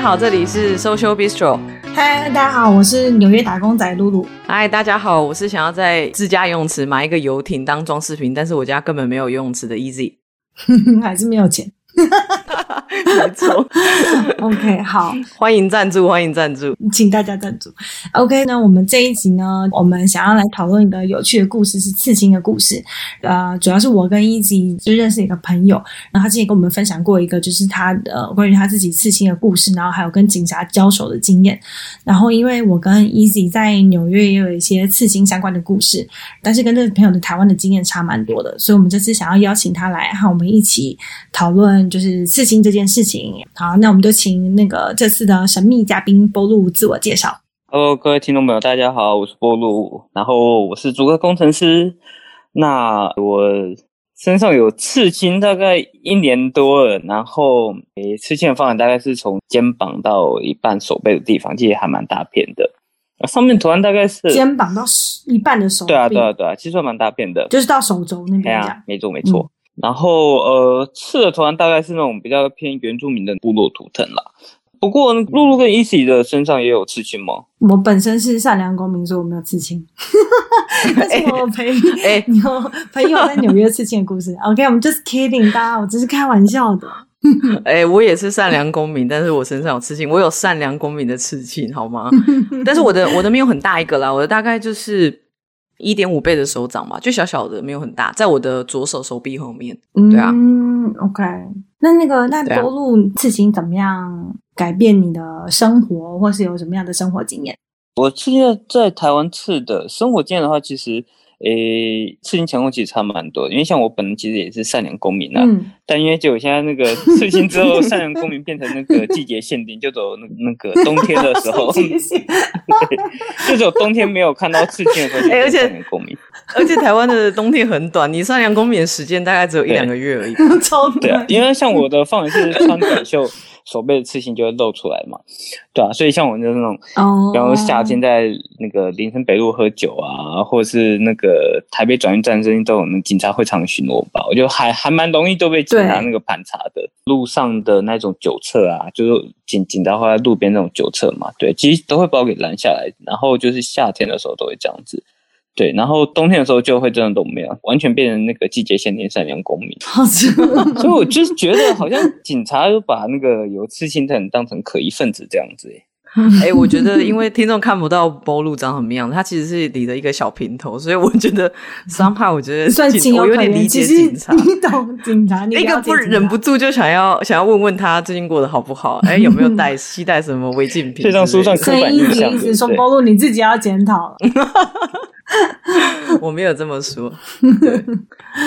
家好，这里是 Social Bistro。嗨，大家好，我是纽约打工仔露露。嗨，大家好，我是想要在自家游泳池买一个游艇当装饰品，但是我家根本没有游泳池的 Easy，还是没有钱。没错，OK，好，欢迎赞助，欢迎赞助，请大家赞助。OK，那我们这一集呢，我们想要来讨论一个有趣的故事，是刺青的故事。呃，主要是我跟 Easy 就认识一个朋友，然后他之前跟我们分享过一个，就是他呃关于他自己刺青的故事，然后还有跟警察交手的经验。然后因为我跟 Easy 在纽约也有一些刺青相关的故事，但是跟这个朋友的台湾的经验差蛮多的，所以我们这次想要邀请他来和我们一起讨论，就是刺青这件事情。好，那我们就请那个这次的神秘嘉宾波露自我介绍。Hello，各位听众朋友，大家好，我是波露，然后我是竹科工程师。那我身上有刺青，大概一年多了，然后诶，刺青的方向大概是从肩膀到一半手背的地方，其实还蛮大片的。上面图案大概是肩膀到一半的手，对啊，对啊，对啊，其实还蛮大片的，就是到手肘那边。对啊，没错，没错。嗯然后，呃，刺的图案大概是那种比较偏原住民的部落图腾啦。不过，露露跟 Easy 的身上也有刺青吗？我本身是善良公民，所以我没有刺青。但是我朋友，哎，你有朋友在纽约刺青的故事。OK，我们 just kidding，大家，我只是开玩笑的。哎，我也是善良公民，但是我身上有刺青，我有善良公民的刺青，好吗？但是我的我的没有很大一个啦，我的大概就是。一点五倍的手掌嘛，就小小的，没有很大，在我的左手手臂后面。对啊，嗯，OK。那那个那多路刺青怎么样改变你的生活，或是有什么样的生活经验？我现在在台湾刺的生活经验的话，其实。诶，刺青情况其实差蛮多，因为像我本人其实也是善良公民啊，嗯、但因为就现在那个 刺青之后，善良公民变成那个季节限定，就走那那个冬天的时候，就走冬天没有看到刺青的时候，而且善良公民，而且台湾的冬天很短，你善良公民的时间大概只有一两个月而已，超短。对啊，因为像我的范围是穿短袖。手背的刺青就会露出来嘛，对啊，所以像我就是那种，比方说夏天在那个林森北路喝酒啊，或者是那个台北转运站这边都有那警察会常巡逻吧，我觉得还还蛮容易都被警察那个盘查的。路上的那种酒测啊，就是警警察会在路边那种酒测嘛，对，其实都会把我给拦下来，然后就是夏天的时候都会这样子。对，然后冬天的时候就会真的都没有，完全变成那个季节限定善良公民。所以我就是觉得好像警察都把那个有刺青的人当成可疑分子这样子诶。哎、欸，我觉得因为听众看不到波露长什么样，他其实是理了一个小平头，所以我觉得 somehow 我觉得算情有可原，我有点理解警察，你懂警察，你那个不忍不住就想要想要问问他最近过得好不好？哎、欸，有没有带携带什么违禁品？这张书上刻板印象，说波露你自己要检讨了。我没有这么说，对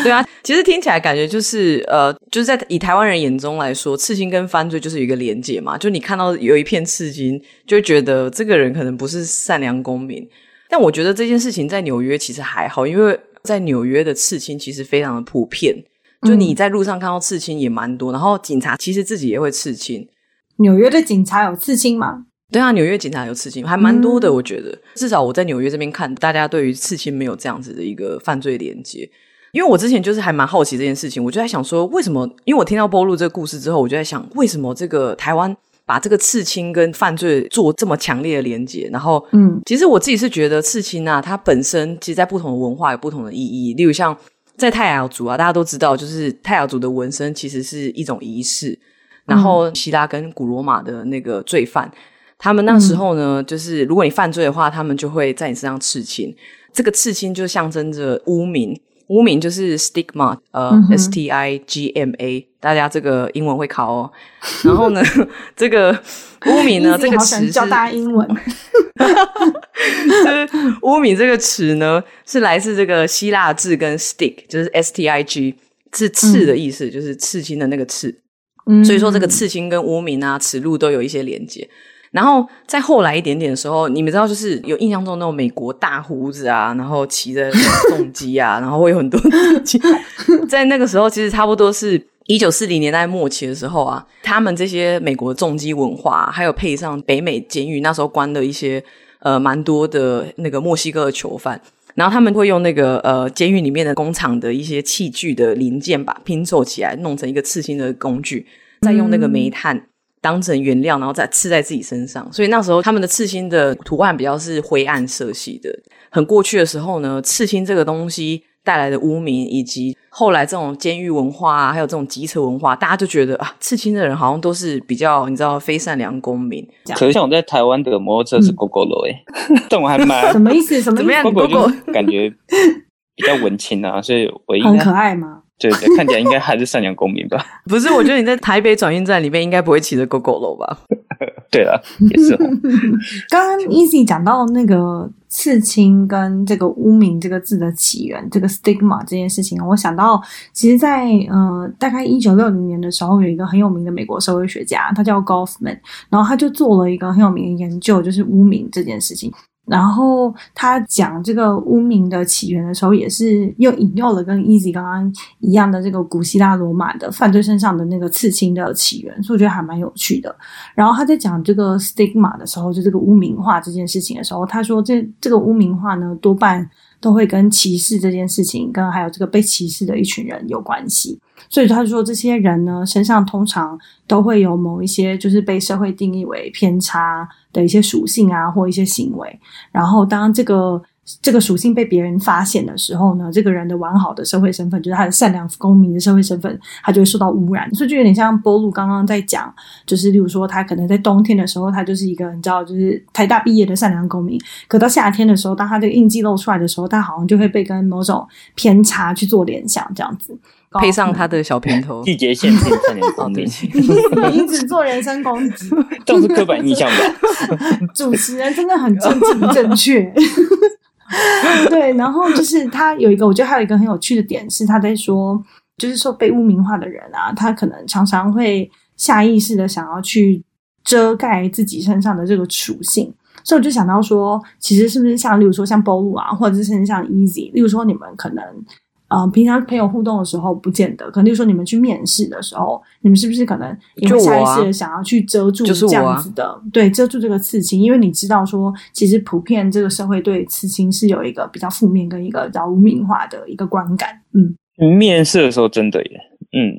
对啊，其实听起来感觉就是呃，就是在以台湾人眼中来说，刺青跟犯罪就是有一个连结嘛。就你看到有一片刺青，就觉得这个人可能不是善良公民。但我觉得这件事情在纽约其实还好，因为在纽约的刺青其实非常的普遍，就你在路上看到刺青也蛮多，然后警察其实自己也会刺青。纽约的警察有刺青吗？对啊，纽约警察有刺青，还蛮多的。我觉得，嗯、至少我在纽约这边看，大家对于刺青没有这样子的一个犯罪连接。因为我之前就是还蛮好奇这件事情，我就在想说，为什么？因为我听到波露这个故事之后，我就在想，为什么这个台湾把这个刺青跟犯罪做这么强烈的连接？然后，嗯，其实我自己是觉得刺青啊，它本身其实，在不同的文化有不同的意义。例如像在泰雅族啊，大家都知道，就是泰雅族的纹身其实是一种仪式。然后，希腊跟古罗马的那个罪犯。他们那时候呢，嗯、就是如果你犯罪的话，他们就会在你身上刺青。这个刺青就象征着污名，污名就是 stigma，呃、，S T I G M A，大家这个英文会考哦。然后呢，这个污名呢，这个词是教大家英文。就是污名这个词呢，是来自这个希腊字跟 stick，就是 S T I G，是刺的意思，嗯、就是刺青的那个刺。嗯、所以说，这个刺青跟污名啊、耻辱都有一些连接。然后再后来一点点的时候，你们知道，就是有印象中那种美国大胡子啊，然后骑着重机啊，然后会有很多。在那个时候，其实差不多是 一九四零年代末期的时候啊，他们这些美国的重机文化，还有配上北美监狱那时候关的一些呃蛮多的那个墨西哥的囚犯，然后他们会用那个呃监狱里面的工厂的一些器具的零件，吧拼凑起来，弄成一个刺青的工具，再用那个煤炭。当成原料，然后再刺在自己身上。所以那时候他们的刺青的图案比较是灰暗色系的。很过去的时候呢，刺青这个东西带来的污名，以及后来这种监狱文化啊，还有这种机车文化，大家就觉得啊，刺青的人好像都是比较你知道非善良公民。可是像我在台湾的摩托车是 Gogoro 哎，但我还蛮什么意思？什么意思？Gogoro 感觉比较文青啊，所以我应该很可爱吗？对对，看起来应该还是善良公民吧？不是，我觉得你在台北转运站里面应该不会骑着 Gogoro 吧？对了，也是。刚刚 Easy 讲到那个刺青跟这个污名这个字的起源，这个 stigma 这件事情，我想到，其实在，在呃大概一九六零年的时候，有一个很有名的美国社会学家，他叫 Goffman，然后他就做了一个很有名的研究，就是污名这件事情。然后他讲这个污名的起源的时候，也是又引用了跟 Easy 刚刚一样的这个古希腊罗马的犯罪身上的那个刺青的起源，所以我觉得还蛮有趣的。然后他在讲这个 stigma 的时候，就这个污名化这件事情的时候，他说这这个污名化呢，多半都会跟歧视这件事情，跟还有这个被歧视的一群人有关系。所以他说，这些人呢，身上通常都会有某一些就是被社会定义为偏差的一些属性啊，或一些行为。然后当这个这个属性被别人发现的时候呢，这个人的完好的社会身份，就是他的善良公民的社会身份，他就会受到污染。所以就有点像波露刚刚在讲，就是例如说，他可能在冬天的时候，他就是一个你知道，就是台大毕业的善良公民。可到夏天的时候，当他这个印记露出来的时候，他好像就会被跟某种偏差去做联想，这样子。配上他的小平头，季节限定善良公民，你一直做人身攻击，这是刻板印象吧？主持人真的很正经正确。对，然后就是他有一个，我觉得还有一个很有趣的点是，他在说，就是说被污名化的人啊，他可能常常会下意识的想要去遮盖自己身上的这个属性，所以我就想到说，其实是不是像，例如说像 Bolu 啊，或者是甚至像 Easy，例如说你们可能。嗯、呃，平常朋友互动的时候不见得，可能就是说你们去面试的时候，你们是不是可能也会下意识的想要去遮住这样子的，啊、对，遮住这个刺青，因为你知道说，其实普遍这个社会对刺青是有一个比较负面跟一个比较污名化的一个观感，嗯。面试的时候真的耶，嗯，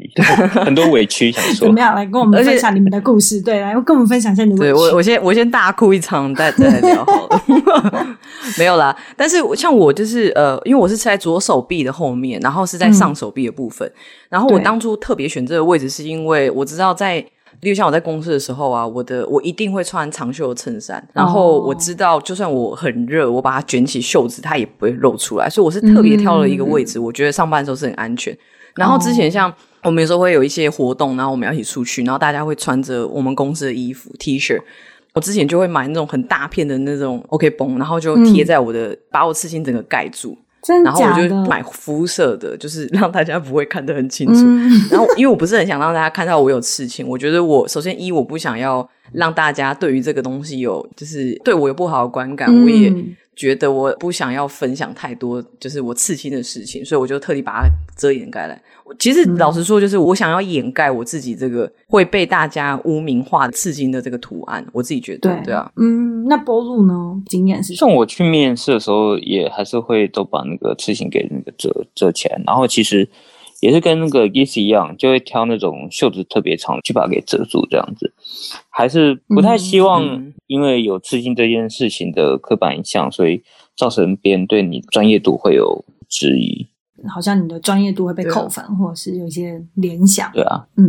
很多委屈想说。怎么样？来跟我们分享你们的故事，对，来跟我们分享一下你们的。对我，我先我先大哭一场，再再来聊好了。没有啦，但是像我就是呃，因为我是在左手臂的后面，然后是在上手臂的部分。嗯、然后我当初特别选这个位置，是因为我知道在。例如像我在公司的时候啊，我的我一定会穿长袖的衬衫，然后我知道就算我很热，我把它卷起袖子，它也不会露出来，所以我是特别挑了一个位置，嗯、我觉得上班的时候是很安全。然后之前像我们有时候会有一些活动，然后我们要一起出去，然后大家会穿着我们公司的衣服 T 恤，我之前就会买那种很大片的那种 OK 绷，然后就贴在我的，嗯、把我刺青整个盖住。然后我就买肤色的，就是让大家不会看得很清楚。嗯、然后因为我不是很想让大家看到我有刺青，我觉得我首先一我不想要让大家对于这个东西有就是对我有不好的观感，嗯、我也觉得我不想要分享太多就是我刺青的事情，所以我就特地把它遮掩盖来。其实老实说，就是我想要掩盖我自己这个会被大家污名化的刺青的这个图案，我自己觉得对，对啊，嗯，那波路呢？经验是像我去面试的时候，也还是会都把那个刺青给那个遮遮起来，然后其实也是跟那个 Giz 一样，就会挑那种袖子特别长去把它给遮住，这样子，还是不太希望因为有刺青这件事情的刻板印象，所以造成别人对你专业度会有质疑。好像你的专业度会被扣分，啊、或者是有一些联想。对啊，嗯，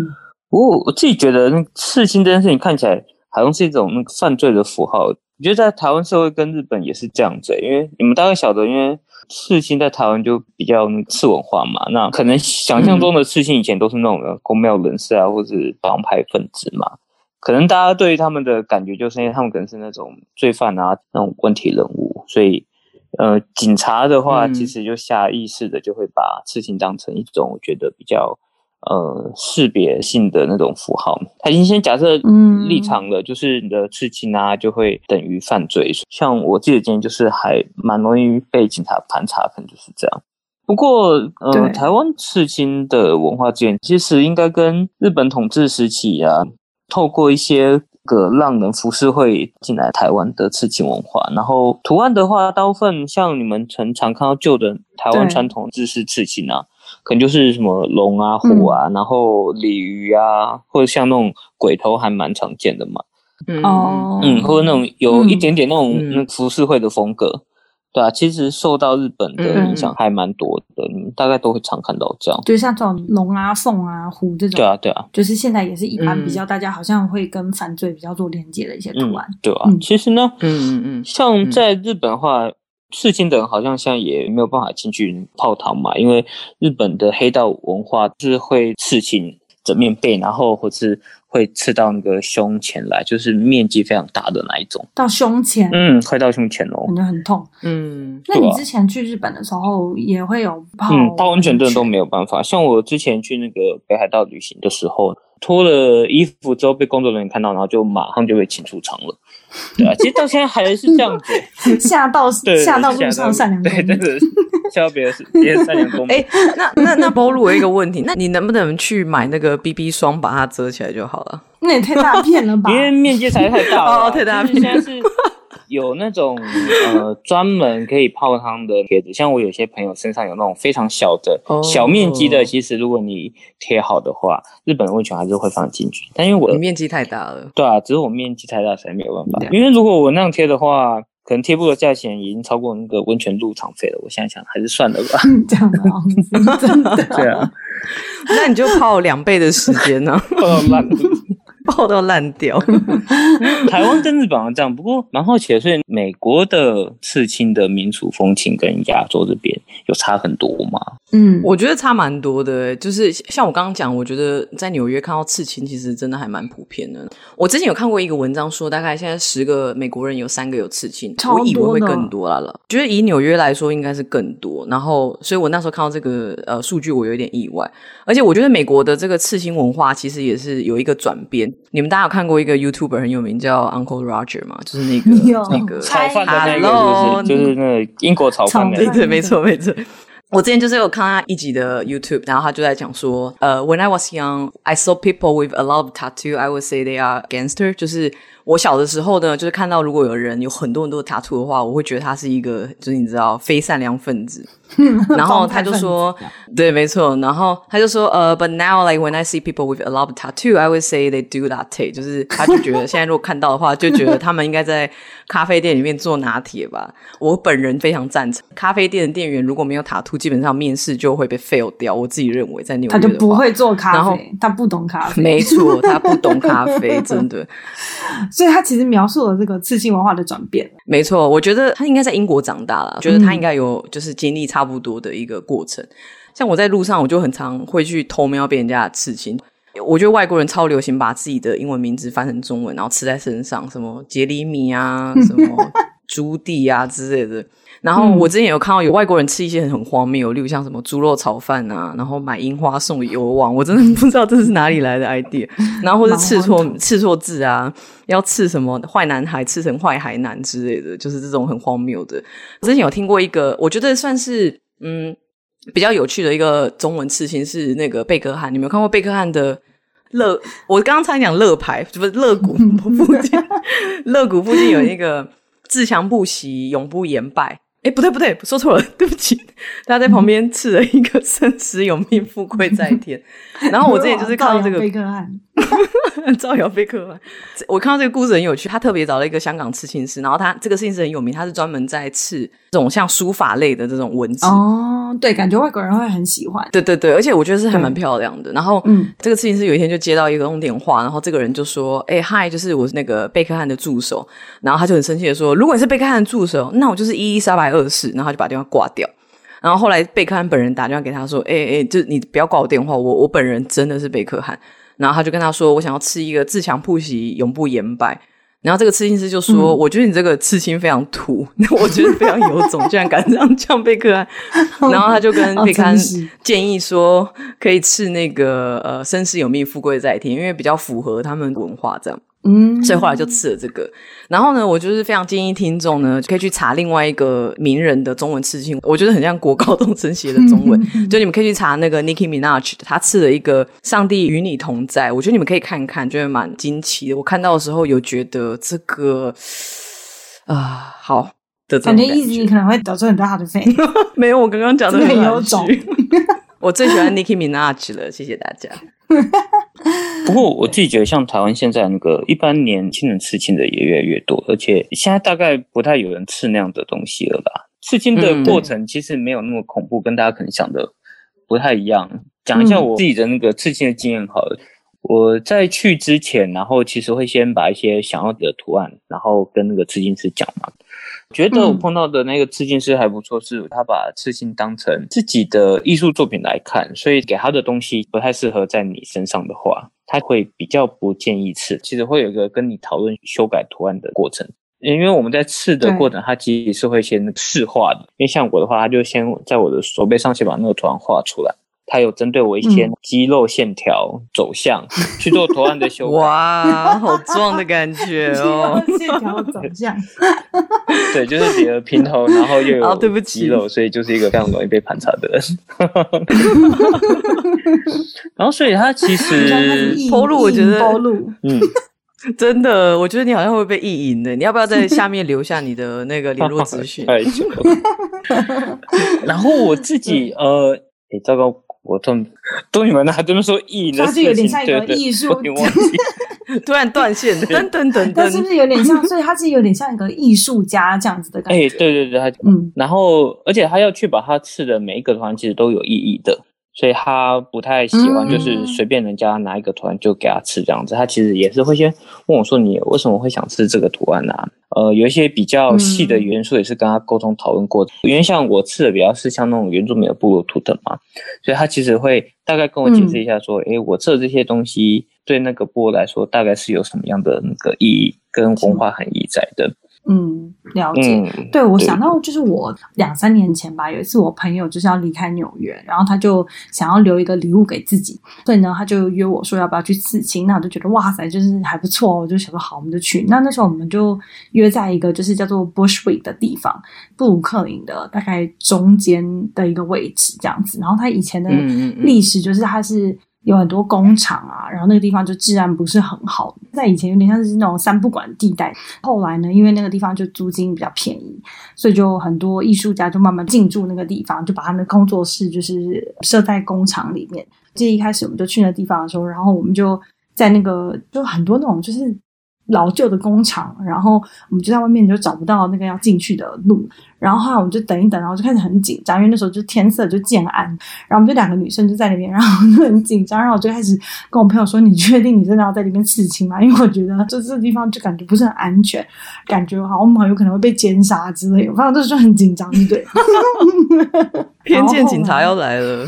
不过我我自己觉得，那刺青这件事情看起来好像是一种那个犯罪的符号。我觉得在台湾社会跟日本也是这样子，因为你们大概晓得，因为刺青在台湾就比较次文化嘛。那可能想象中的刺青以前都是那种公庙人士啊，或者是帮派分子嘛。可能大家对于他们的感觉，就是因为他们可能是那种罪犯啊，那种问题人物，所以。呃，警察的话，其实就下意识的就会把刺青当成一种我觉得比较呃识别性的那种符号。他已经先假设立场了，就是你的刺青啊，就会等于犯罪。像我自己的经验，就是还蛮容易被警察盘查，可能就是这样。不过，呃，台湾刺青的文化资源其实应该跟日本统治时期啊，透过一些。个浪人浮世绘进来台湾的刺青文化，然后图案的话，大部分像你们常常看到旧的台湾传统制式刺青啊，对可能就是什么龙啊、虎啊，嗯、然后鲤鱼啊，或者像那种鬼头还蛮常见的嘛。嗯哦，嗯，或者那种有一点点那种那浮世绘的风格。嗯嗯对啊，其实受到日本的影响还蛮多的，嗯，大概都会常看到这样。就像这种龙啊、凤啊、虎这种。对啊，对啊。就是现在也是一般比较大家好像会跟犯罪比较做连接的一些图案。对啊，其实呢，嗯嗯嗯，像在日本的话，刺青的人好像现在也没有办法进去泡汤嘛，因为日本的黑道文化是会刺青整面背，然后或是。会刺到那个胸前来，就是面积非常大的那一种。到胸前，嗯，快到胸前哦，感觉很痛。嗯，那你之前去日本的时候也会有泡？嗯，泡温泉的人都没有办法。像我之前去那个北海道旅行的时候，脱了衣服之后被工作人员看到，然后就马上就被请出场了。对啊，其实到现在还是这样子。吓到吓到路上善良公民，对，真的吓到别人是别人善良公民。哎，那那那暴露我有一个问题，那你能不能去买那个 BB 霜，把它遮起来就好了？那也太大片了吧？因为面积才太大了，哦，太大片。现在是有那种呃专门可以泡汤的贴纸，像我有些朋友身上有那种非常小的、小面积的，其实如果你贴好的话，日本的温泉还是会放进去。但因为我的面积太大了，对啊，只是我面积太大才没有办法。因为如果我那样贴的话，可能贴布的价钱已经超过那个温泉入场费了。我想想，还是算了吧。这样子，真的。对啊，那你就泡两倍的时间呢？爆到烂掉。台湾跟日本好像这样，不过蛮好奇的，所以美国的刺青的民俗风情跟亚洲这边有差很多吗？嗯，我觉得差蛮多的。就是像我刚刚讲，我觉得在纽约看到刺青，其实真的还蛮普遍的。我之前有看过一个文章说，大概现在十个美国人有三个有刺青，我以为会更多了了。觉得以纽约来说，应该是更多。然后，所以我那时候看到这个呃数据，我有点意外。而且，我觉得美国的这个刺青文化其实也是有一个转变。你们大家有看过一个 YouTuber 很有名叫 Uncle Roger 吗？就是那个 那个 炒饭的那个，就是就是那个英国炒饭的。对对，没错没错。我之前就是有看他一集的 YouTube，然后他就在讲说，呃，When I was young, I saw people with a lot of tattoo. I would say they are gangster，就是。我小的时候呢，就是看到如果有人有很多很多的 tattoo 的话，我会觉得他是一个，就是你知道非善良分子。然后他就说，对，没错。然后他就说，呃，But now like when I see people with a lot of tattoo, I would say they do latte。就是他就觉得现在如果看到的话，就觉得他们应该在咖啡店里面做拿铁吧。我本人非常赞成，咖啡店的店员如果没有 tattoo，基本上面试就会被 fail 掉。我自己认为在纽约，他就不会做咖啡，他不懂咖啡。没错，他不懂咖啡，真的。所以他其实描述了这个刺青文化的转变。没错，我觉得他应该在英国长大了，嗯、觉得他应该有就是经历差不多的一个过程。像我在路上，我就很常会去偷瞄别人家的刺青。我觉得外国人超流行把自己的英文名字翻成中文，然后刺在身上，什么杰里米啊，什么朱棣啊之类的。然后我之前有看到有外国人吃一些很荒谬，例如像什么猪肉炒饭啊，然后买樱花送油网，我真的不知道这是哪里来的 idea。然后或是刺错刺错字啊，要刺什么坏男孩刺成坏孩男之类的，就是这种很荒谬的。之前有听过一个，我觉得算是嗯比较有趣的一个中文刺青是那个贝克汉，你有没有看过贝克汉的乐？我刚刚才讲乐牌，不是乐谷 附近，乐谷附近有一个自强不息，永不言败。哎，不对不对，说错了，对不起。他在旁边刺了一个“生死有命，富贵在天”。然后我之前就是看到这个贝克汉，造谣贝克汉。我看到这个故事很有趣，他特别找了一个香港刺青师，然后他这个刺青师很有名，他是专门在刺这种像书法类的这种文字。哦，对，感觉外国人会很喜欢。对对对，而且我觉得是还蛮漂亮的。然后，嗯，这个刺青师有一天就接到一个通电话，然后这个人就说：“哎，嗨，就是我是那个贝克汉的助手。”然后他就很生气的说：“如果你是贝克汉的助手，那我就是伊丽莎白二世。”然后他就把电话挂掉。然后后来贝克汉本人打电话给他说：“哎哎，就你不要挂我电话，我我本人真的是贝克汉。”然后他就跟他说：“我想要吃一个自强不息，永不言败。”然后这个刺青师就说：“嗯、我觉得你这个刺青非常土，我觉得非常有种，居然敢这样这样贝克汉。”然后他就跟贝克汉建议说：“可以刺那个呃，生死有命，富贵在天，因为比较符合他们文化这样。”嗯，所以后来就吃了这个。然后呢，我就是非常建议听众呢，可以去查另外一个名人的中文刺青，我觉得很像国高中生写的中文。就你们可以去查那个 Nicki Minaj，他刺了一个“上帝与你同在”，我觉得你们可以看看，觉得蛮惊奇的。我看到的时候有觉得这个啊、呃，好的，感觉意思你可能会得罪很多他的粉。没有，我刚刚讲的很有种。我最喜欢 Nicki Minaj 了，谢谢大家。不过我自己觉得，像台湾现在那个一般年轻人刺青的也越来越多，而且现在大概不太有人刺那样的东西了吧？刺青的过程其实没有那么恐怖，嗯、跟大家可能想的不太一样。讲一下我自己的那个刺青的经验好了。嗯、我在去之前，然后其实会先把一些想要的图案，然后跟那个刺青师讲嘛。觉得我碰到的那个刺青师还不错，是他把刺青当成自己的艺术作品来看，所以给他的东西不太适合在你身上的话，他会比较不建议刺。其实会有一个跟你讨论修改图案的过程，因为我们在刺的过程，他其实是会先试画的。因为像我的话，他就先在我的手背上先把那个图案画出来。他有针对我一些肌肉线条走向、嗯、去做图案的修改。哇，好壮的感觉哦！线条走向，对，就是脸的平头，然后又有 肌肉，所以就是一个非常容易被盘查的人。然后，所以他其实剖路，我觉得偷录，嗯，真的，我觉得你好像会被意淫的。你要不要在下面留下你的那个联络资讯？然后我自己，呃，哎，糟糕。我都都你们那还这么说艺，它就有点像一个艺术，突然断线，噔噔噔噔，它是不是有点像？所以它是有点像一个艺术家这样子的感觉。哎，对对对，他嗯，然后而且他要确保他刺的每一个图案其实都有意义的。所以他不太喜欢，就是随便人家拿一个图案就给他刺这样子。他其实也是会先问我说：“你为什么会想刺这个图案呢、啊？”呃，有一些比较细的元素也是跟他沟通讨论过的。因为像我刺的比较是像那种原住民的部落图腾嘛，所以他其实会大概跟我解释一下说：“诶，我刺的这些东西对那个部落来说，大概是有什么样的那个意义跟文化含义在的。”嗯，了解。嗯、对，我想到就是我两三年前吧，有一次我朋友就是要离开纽约，然后他就想要留一个礼物给自己，所以呢，他就约我说要不要去刺青。那我就觉得哇塞，就是还不错，我就想说好，我们就去。那那时候我们就约在一个就是叫做 Bushwick 的地方，布鲁克林的大概中间的一个位置这样子。然后他以前的历史就是他是。有很多工厂啊，然后那个地方就治安不是很好，在以前有点像是那种三不管地带。后来呢，因为那个地方就租金比较便宜，所以就很多艺术家就慢慢进驻那个地方，就把他们的工作室就是设在工厂里面。这一开始我们就去那地方的时候，然后我们就在那个就很多那种就是。老旧的工厂，然后我们就在外面就找不到那个要进去的路，然后后来我们就等一等，然后就开始很紧张，因为那时候就天色就渐暗，然后我们就两个女生就在那边，然后就很紧张，然后我就开始跟我朋友说：“你确定你真的要在里面刺青吗？因为我觉得就这个地方就感觉不是很安全，感觉好像我们很有可能会被奸杀之类的。”我反正就是就很紧张，对，偏见警察要来了。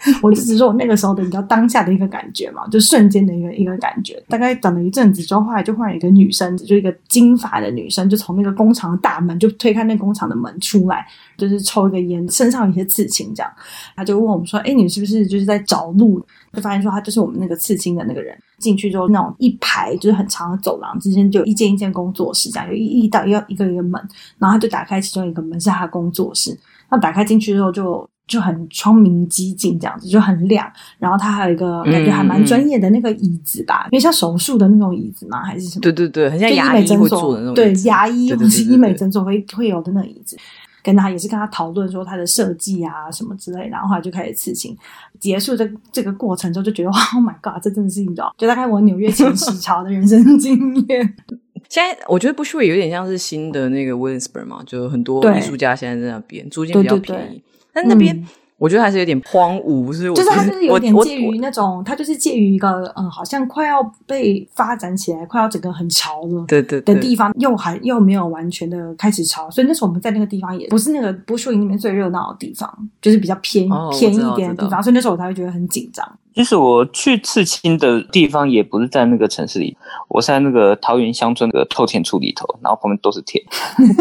我就只是说我那个时候的比较当下的一个感觉嘛，就瞬间的一个一个感觉。大概等了一阵子之后，后来就换了一个女生，就一个金发的女生，就从那个工厂的大门就推开那工厂的门出来，就是抽一个烟，身上有一些刺青这样。他就问我们说：“哎，你是不是就是在找路？”就发现说他就是我们那个刺青的那个人。进去之后，那种一排就是很长的走廊之间，就一间一间工作室，这样有一一道要一个一个门，然后他就打开其中一个门是他工作室。那打开进去之后。就很窗明几净这样子，就很亮。然后它还有一个感觉还蛮专业的那个椅子吧，因为像手术的那种椅子嘛，还是什么？对对对，很像牙医会坐的那种。对，牙医或是医美诊所会会有的那个椅子。跟他也是跟他讨论说他的设计啊什么之类，然后后来就开始刺青。结束这这个过程之后，就觉得哇，Oh my God，这真的是你知道，就大概我纽约前十潮的人生经验。现在我觉得 Bushwick 有点像是新的那个 Williamsburg 嘛，就很多艺术家现在在那边，租金比较便宜。对对对但那边、嗯、我觉得还是有点荒芜，是就是它就是有点介于那种，它就是介于一个嗯，好像快要被发展起来，快要整个很潮了，对对的地方，又还又没有完全的开始潮，所以那时候我们在那个地方也不是那个 Bushwick 里面最热闹的地方，就是比较偏、哦、偏一点的地方，所以那时候我才会觉得很紧张。其实我去刺青的地方也不是在那个城市里，我是在那个桃园乡村的透天处里头，然后旁边都是田，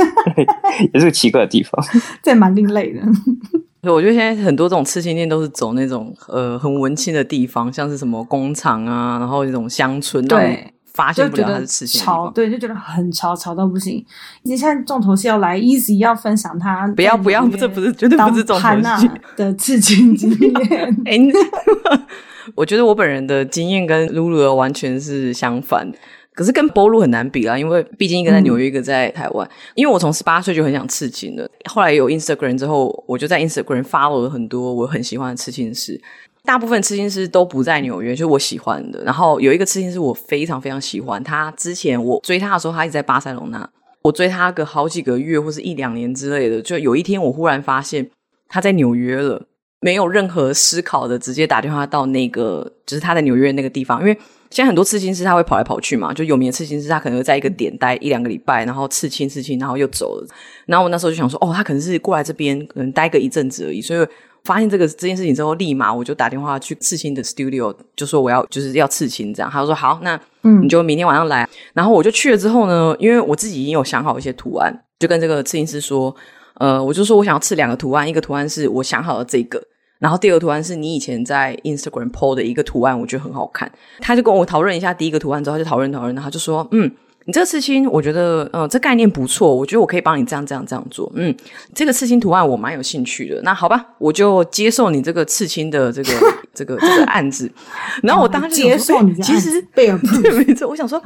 也是个奇怪的地方，这蛮另类的。我觉得现在很多这种刺青店都是走那种呃很文青的地方，像是什么工厂啊，然后这种乡村，对，发现不了它是刺青潮，对，就觉得很潮，潮到不行。你现在重头戏要来，Easy 要分享他不要不要，这不是绝对不是重头戏 的刺青经验。哎，我觉得我本人的经验跟露露的完全是相反。可是跟 Bolu 很难比啦，因为毕竟一个在纽约，一个在台湾。嗯、因为我从十八岁就很想刺青了，后来有 Instagram 之后，我就在 Instagram follow 了很多我很喜欢的刺青师。大部分刺青师都不在纽约，就是我喜欢的。然后有一个刺青师我非常非常喜欢，他之前我追他的时候，他一直在巴塞隆纳。我追他个好几个月或是一两年之类的，就有一天我忽然发现他在纽约了，没有任何思考的直接打电话到那个，就是他在纽约那个地方。因为现在很多刺青师他会跑来跑去嘛，就有名的刺青师他可能会在一个点待一两个礼拜，然后刺青刺青，然后又走了。然后我那时候就想说，哦，他可能是过来这边可能待个一阵子而已，所以。发现这个这件事情之后，立马我就打电话去刺青的 studio，就说我要就是要刺青这样。他就说好，那你就明天晚上来。然后我就去了之后呢，因为我自己已经有想好一些图案，就跟这个刺青师说，呃，我就说我想要刺两个图案，一个图案是我想好的这个，然后第二个图案是你以前在 Instagram po 的一个图案，我觉得很好看。他就跟我讨论一下第一个图案之后，他就讨论讨论，然后他就说嗯。你这个刺青，我觉得，呃，这概念不错，我觉得我可以帮你这样、这样、这样做。嗯，这个刺青图案我蛮有兴趣的。那好吧，我就接受你这个刺青的这个、这个、这个案子。然后我当时接受你，其实被没错，我想说，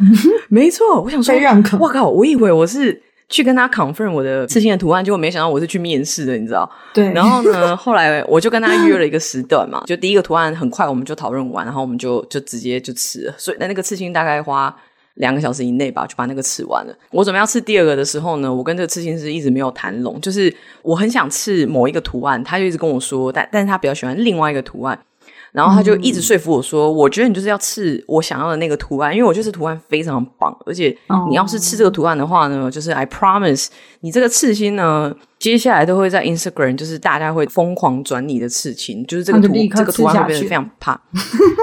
没错，我想说，我靠，我以为我是去跟他 confirm 我的刺青的图案，结果没想到我是去面试的，你知道？对。然后呢，后来我就跟他约了一个时段嘛，就第一个图案很快我们就讨论完，然后我们就就直接就吃了。所以那那个刺青大概花。两个小时以内吧，就把那个吃完了。我准备要吃第二个的时候呢，我跟这个刺青师一直没有谈拢。就是我很想刺某一个图案，他就一直跟我说，但但是他比较喜欢另外一个图案。然后他就一直说服我说：“嗯、我觉得你就是要刺我想要的那个图案，因为我觉得这图案非常棒，而且你要是刺这个图案的话呢，哦、就是 I promise 你这个刺青呢，接下来都会在 Instagram，就是大家会疯狂转你的刺青，就是这个图这个图案会变得非常怕，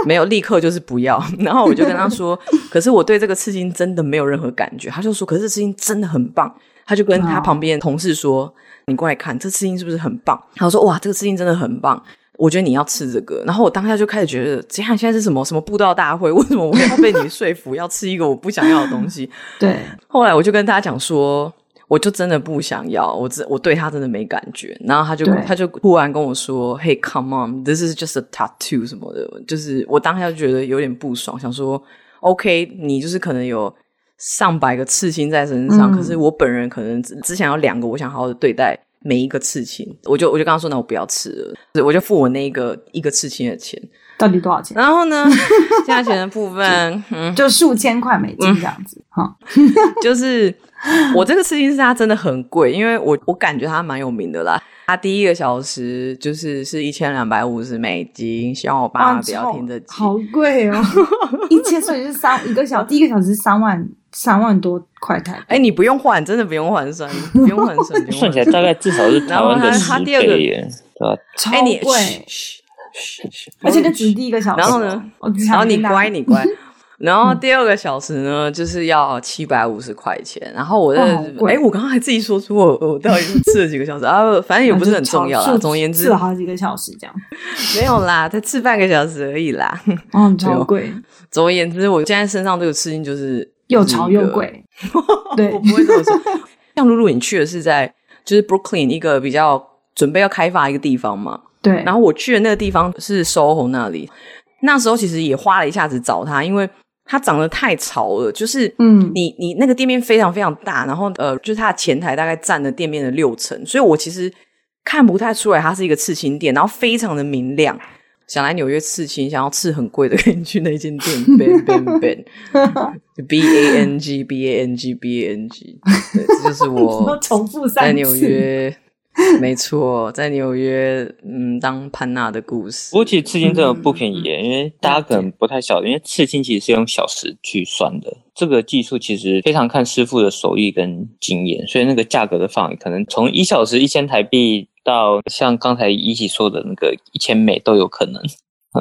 没有立刻就是不要。然后我就跟他说，可是我对这个刺青真的没有任何感觉。他就说，可是这刺青真的很棒。他就跟他旁边的同事说，哦、你过来看，这刺青是不是很棒？他说，哇，这个刺青真的很棒。我觉得你要吃这个，然后我当下就开始觉得，这样现在是什么什么布道大会？为什么我要被你说服要吃一个我不想要的东西？对。后来我就跟大家讲说，我就真的不想要，我真我对他真的没感觉。然后他就他就忽然跟我说：“Hey, come on, this is just a tattoo 什么的。”就是我当下就觉得有点不爽，想说：“OK，你就是可能有上百个刺青在身上，嗯、可是我本人可能只只想要两个，我想好好的对待。”每一个刺青，我就我就跟他说，那我不要刺了，我就付我那一个一个刺青的钱，到底多少钱？然后呢，价钱的部分就，嗯、就数千块美金这样子，哈、嗯，就是我这个刺青是他真的很贵，因为我我感觉他蛮有名的啦，他第一个小时就是是一千两百五十美金，希望我爸妈不要听得好贵哦，一千所以是三一个小第一个小时是三万。三万多块台币，哎，你不用换，真的不用换算，不用换算，算起来大概至少是台湾的十倍耶，对吧？超贵，而且那只是第一个小时。然后呢？然后你乖，你乖。然后第二个小时呢，就是要七百五十块钱。然后我的，哎，我刚刚还自己说出我我到底是刺了几个小时啊？反正也不是很重要啦。总而言之，吃了好几个小时这样。没有啦，才吃半个小时而已啦。哦，超贵。总而言之，我现在身上这个刺青就是。又潮又贵，对，我不会这么说。像露露，你去的是在就是 Brooklyn 一个比较准备要开发一个地方嘛？对。然后我去的那个地方是 SoHo 那里，那时候其实也花了一下子找他，因为它长得太潮了。就是，嗯，你你那个店面非常非常大，然后呃，就是它的前台大概占了店面的六成，所以我其实看不太出来它是一个刺青店，然后非常的明亮。想来纽约刺青，想要刺很贵的，可以去那间店。Bang Bang Bang，B A N G B A N G B A N G，对，这就是我 在纽约，没错，在纽约，嗯，当潘娜的故事。不过其实刺青真的不便宜，嗯、因为大家可能不太晓得，因为刺青其实是用小时去算的，这个技术其实非常看师傅的手艺跟经验，所以那个价格的范围可能从一小时一千台币。到像刚才一起说的那个一千美都有可能，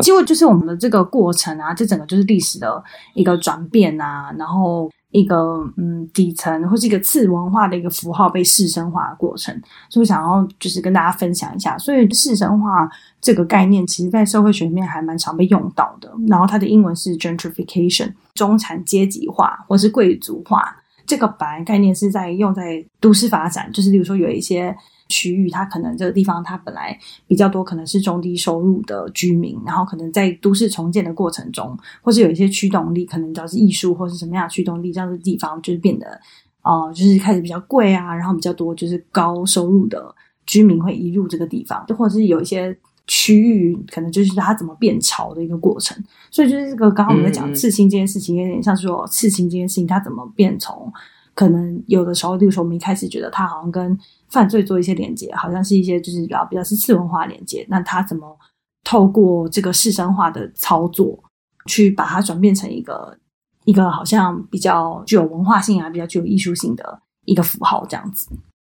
结果就是我们的这个过程啊，这整个就是历史的一个转变啊，然后一个嗯底层或是一个次文化的一个符号被市生化的过程，所以我想要就是跟大家分享一下。所以市生化这个概念，其实在社会学里面还蛮常被用到的。然后它的英文是 gentrification，中产阶级化或是贵族化。这个本来概念是在用在都市发展，就是比如说有一些。区域，它可能这个地方它本来比较多，可能是中低收入的居民，然后可能在都市重建的过程中，或是有一些驱动力，可能主要是艺术或是什么样的驱动力，这样的地方就是变得哦、呃，就是开始比较贵啊，然后比较多就是高收入的居民会移入这个地方，就或者是有一些区域可能就是它怎么变潮的一个过程。所以就是这个刚刚我们在讲刺青这件事情，有点像是说刺青这件事情它怎么变从。可能有的时候，例如说，我们一开始觉得它好像跟犯罪做一些连接，好像是一些就是比较比较是次文化连接。那他怎么透过这个士绅化的操作，去把它转变成一个一个好像比较具有文化性啊，比较具有艺术性的一个符号这样子。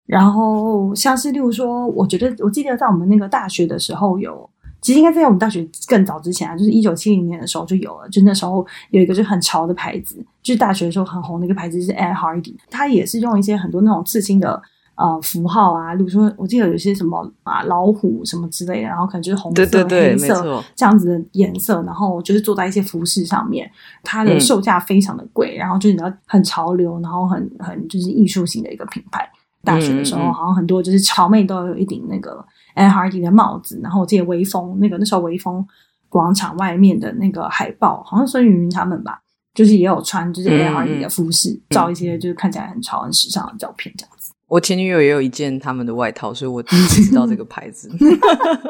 然后像是例如说，我觉得我记得在我们那个大学的时候有。其实应该在我们大学更早之前啊，就是一九七零年的时候就有了。就那时候有一个就很潮的牌子，就是大学的时候很红的一个牌子，就是 Ed Hardy。它也是用一些很多那种刺青的呃符号啊，比如说我记得有些什么啊老虎什么之类的，然后可能就是红色、对对对黑色这样子的颜色，然后就是做在一些服饰上面。它的售价非常的贵，嗯、然后就是你知道很潮流，然后很很就是艺术型的一个品牌。大学的时候，嗯嗯、好像很多就是潮妹都有一顶那个。Ed Hardy 的帽子，然后我记得微风那个那时候微风广场外面的那个海报，好像孙芸芸他们吧，就是也有穿就是 Ed Hardy 的服饰，嗯、照一些就是看起来很潮很时尚的照片这样子。我前女友也有一件他们的外套，所以我第一次知道这个牌子。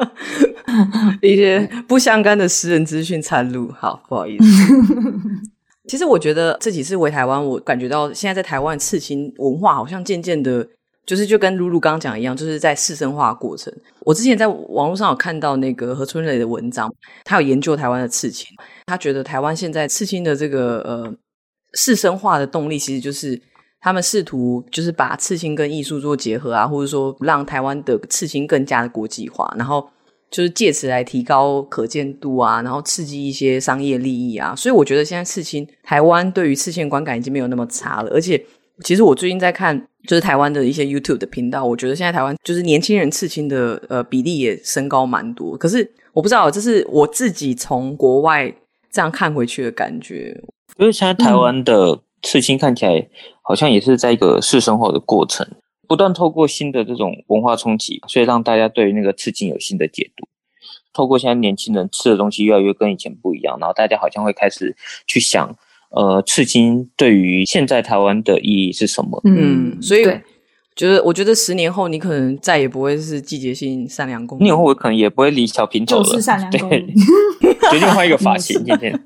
一些不相干的私人资讯参入，好不好意思。其实我觉得这几次回台湾，我感觉到现在在台湾刺青文化好像渐渐的。就是就跟露露刚刚讲一样，就是在士绅化过程。我之前在网络上有看到那个何春蕾的文章，他有研究台湾的刺青，他觉得台湾现在刺青的这个呃士绅化的动力，其实就是他们试图就是把刺青跟艺术做结合啊，或者说让台湾的刺青更加的国际化，然后就是借此来提高可见度啊，然后刺激一些商业利益啊。所以我觉得现在刺青，台湾对于刺青观感已经没有那么差了，而且其实我最近在看。就是台湾的一些 YouTube 的频道，我觉得现在台湾就是年轻人刺青的呃比例也升高蛮多。可是我不知道，这是我自己从国外这样看回去的感觉。因为现在台湾的刺青看起来好像也是在一个试生活的过程，不断透过新的这种文化冲击，所以让大家对于那个刺青有新的解读。透过现在年轻人吃的东西越来越跟以前不一样，然后大家好像会开始去想。呃，刺青对于现在台湾的意义是什么？嗯，所以觉得，我觉得十年后你可能再也不会是季节性善良公民，十年后我可能也不会理小平头了，就是 善良公 民。决定换一个发型，今天。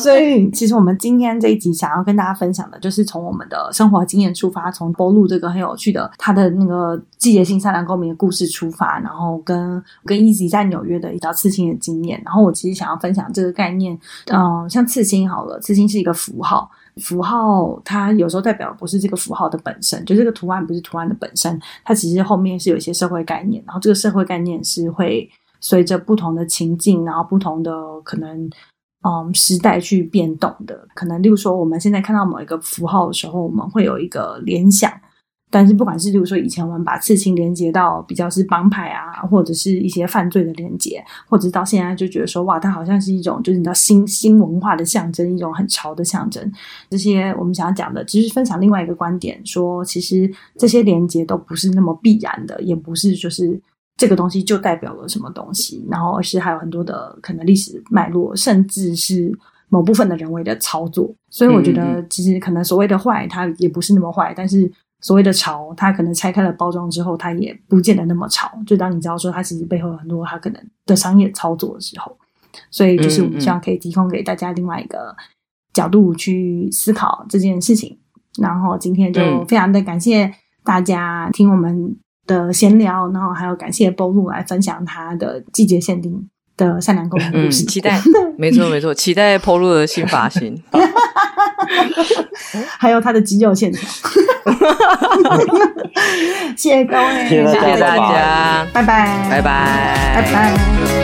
所以，其实我们今天这一集想要跟大家分享的，就是从我们的生活经验出发，从波露这个很有趣的他的那个季节性善良公民的故事出发，然后跟跟 Easy 在纽约的一道刺青的经验。然后，我其实想要分享这个概念，嗯、呃，像刺青好了，刺青是一个符号。符号它有时候代表不是这个符号的本身，就这个图案不是图案的本身，它其实后面是有一些社会概念，然后这个社会概念是会随着不同的情境，然后不同的可能嗯时代去变动的。可能例如说，我们现在看到某一个符号的时候，我们会有一个联想。但是不管是，比如说以前我们把刺青连接到比较是帮派啊，或者是一些犯罪的连接，或者到现在就觉得说，哇，它好像是一种就是你知道新新文化的象征，一种很潮的象征。这些我们想要讲的，其实分享另外一个观点，说其实这些连接都不是那么必然的，也不是就是这个东西就代表了什么东西，然后而是还有很多的可能历史脉络，甚至是某部分的人为的操作。所以我觉得，其实可能所谓的坏，它也不是那么坏，但是。所谓的潮，它可能拆开了包装之后，它也不见得那么潮。就当你知道说它其实背后有很多它可能的商业操作的时候，所以就是我们希望可以提供给大家另外一个角度去思考这件事情。然后今天就非常的感谢大家听我们的闲聊，然后还有感谢波露来分享他的季节限定的善良公民故事。期待，没错没错，期待波露的新发型。还有他的肌肉线条，谢谢各位，谢谢大家，拜拜，拜拜，拜拜。